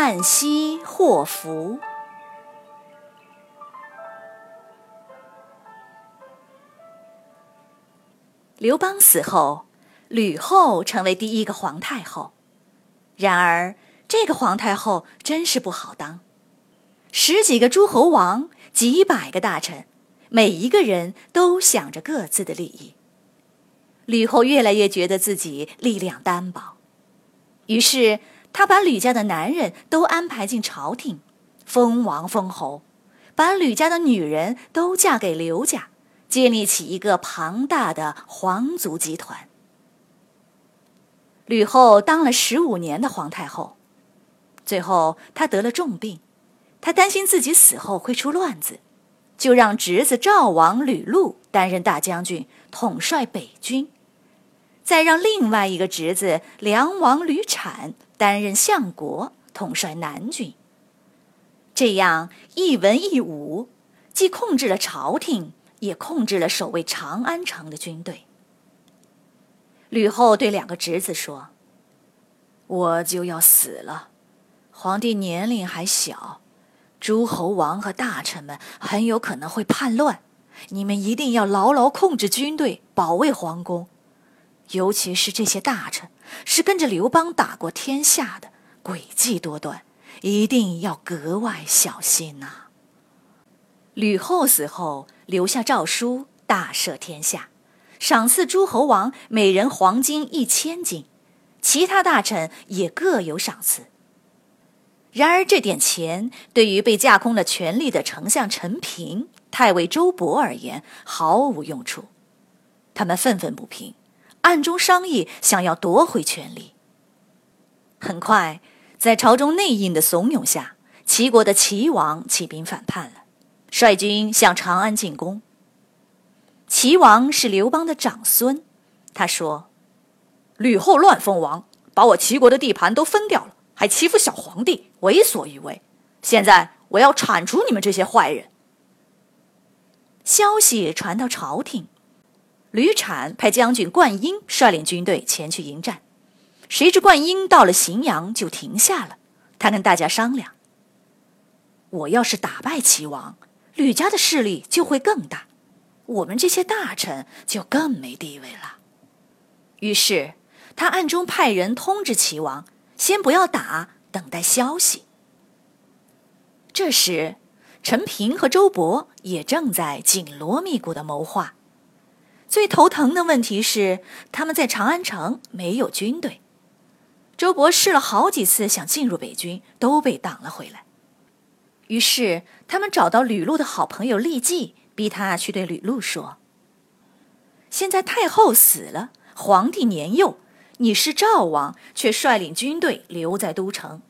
旦夕祸福》。刘邦死后，吕后成为第一个皇太后。然而，这个皇太后真是不好当，十几个诸侯王，几百个大臣，每一个人都想着各自的利益。吕后越来越觉得自己力量单薄，于是他把吕家的男人都安排进朝廷，封王封侯，把吕家的女人都嫁给刘家，建立起一个庞大的皇族集团。吕后当了十五年的皇太后，最后她得了重病，她担心自己死后会出乱子，就让侄子赵王吕禄担任大将军，统帅北军。再让另外一个侄子梁王吕产担任相国，统帅南军。这样一文一武，既控制了朝廷，也控制了守卫长安城的军队。吕后对两个侄子说：“我就要死了，皇帝年龄还小，诸侯王和大臣们很有可能会叛乱，你们一定要牢牢控制军队，保卫皇宫。”尤其是这些大臣，是跟着刘邦打过天下的，诡计多端，一定要格外小心呐。吕后死后，留下诏书，大赦天下，赏赐诸侯王每人黄金一千斤，其他大臣也各有赏赐。然而，这点钱对于被架空了权力的丞相陈平、太尉周勃而言毫无用处，他们愤愤不平。暗中商议，想要夺回权力。很快，在朝中内应的怂恿下，齐国的齐王起兵反叛了，率军向长安进攻。齐王是刘邦的长孙，他说：“吕后乱封王，把我齐国的地盘都分掉了，还欺负小皇帝，为所欲为。现在我要铲除你们这些坏人。”消息传到朝廷。吕产派将军灌婴率领军队前去迎战，谁知灌婴到了荥阳就停下了。他跟大家商量：“我要是打败齐王，吕家的势力就会更大，我们这些大臣就更没地位了。”于是他暗中派人通知齐王，先不要打，等待消息。这时，陈平和周勃也正在紧锣密鼓的谋划。最头疼的问题是，他们在长安城没有军队。周勃试了好几次想进入北军，都被挡了回来。于是他们找到吕禄的好朋友郦季，逼他去对吕禄说：“现在太后死了，皇帝年幼，你是赵王，却率领军队留在都城，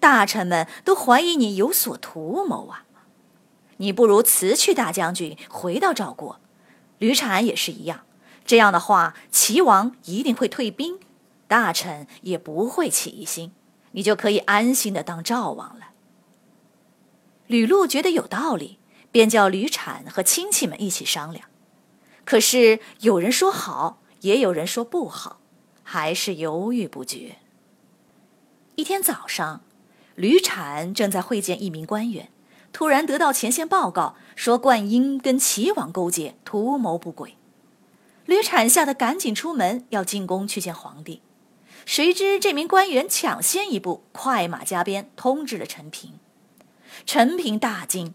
大臣们都怀疑你有所图谋啊！你不如辞去大将军，回到赵国。”吕产也是一样，这样的话，齐王一定会退兵，大臣也不会起疑心，你就可以安心的当赵王了。吕禄觉得有道理，便叫吕产和亲戚们一起商量。可是有人说好，也有人说不好，还是犹豫不决。一天早上，吕产正在会见一名官员。突然得到前线报告，说灌婴跟齐王勾结，图谋不轨。吕产吓得赶紧出门要进宫去见皇帝，谁知这名官员抢先一步，快马加鞭通知了陈平。陈平大惊，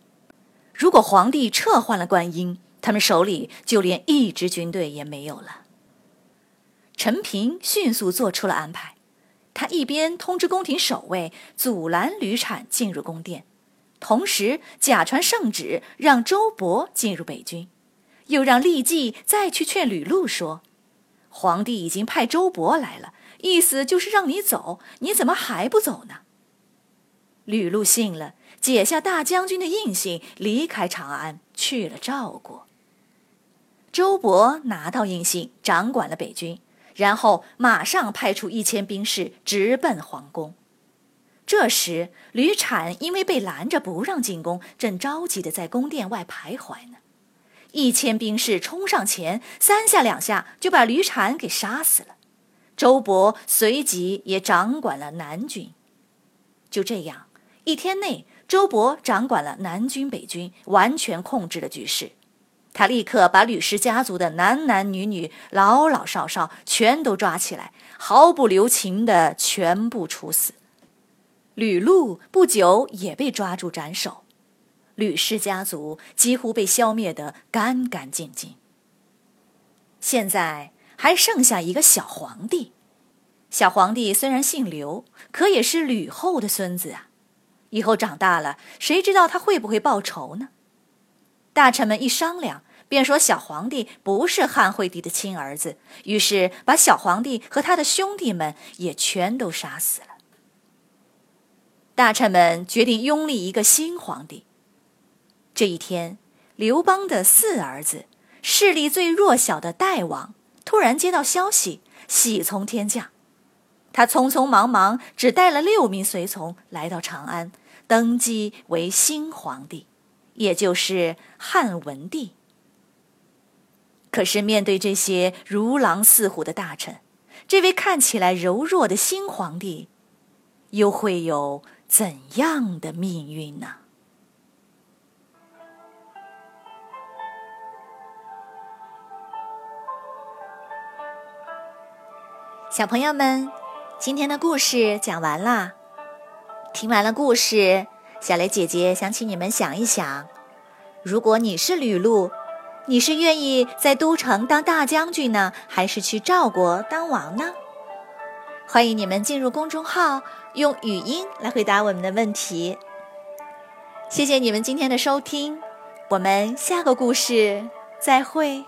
如果皇帝撤换了灌婴，他们手里就连一支军队也没有了。陈平迅速做出了安排，他一边通知宫廷守卫阻拦吕产进入宫殿。同时，假传圣旨，让周勃进入北军，又让郦季再去劝吕禄说：“皇帝已经派周勃来了，意思就是让你走，你怎么还不走呢？”吕禄信了，解下大将军的印信，离开长安，去了赵国。周勃拿到印信，掌管了北军，然后马上派出一千兵士直奔皇宫。这时，吕产因为被拦着不让进宫，正着急的在宫殿外徘徊呢。一千兵士冲上前，三下两下就把吕产给杀死了。周勃随即也掌管了南军。就这样，一天内，周勃掌管了南军北军，完全控制了局势。他立刻把吕氏家族的男男女女、老老少少全都抓起来，毫不留情的全部处死。吕禄不久也被抓住斩首。吕氏家族几乎被消灭得干干净净。现在还剩下一个小皇帝，小皇帝虽然姓刘，可也是吕后的孙子啊。以后长大了，谁知道他会不会报仇呢？大臣们一商量，便说小皇帝不是汉惠帝的亲儿子，于是把小皇帝和他的兄弟们也全都杀死了。大臣们决定拥立一个新皇帝。这一天，刘邦的四儿子，势力最弱小的代王，突然接到消息，喜从天降。他匆匆忙忙，只带了六名随从来到长安，登基为新皇帝，也就是汉文帝。可是面对这些如狼似虎的大臣，这位看起来柔弱的新皇帝，又会有怎样的命运呢？小朋友们，今天的故事讲完啦。听完了故事，小雷姐姐想请你们想一想：如果你是吕禄，你是愿意在都城当大将军呢，还是去赵国当王呢？欢迎你们进入公众号，用语音来回答我们的问题。谢谢你们今天的收听，我们下个故事再会。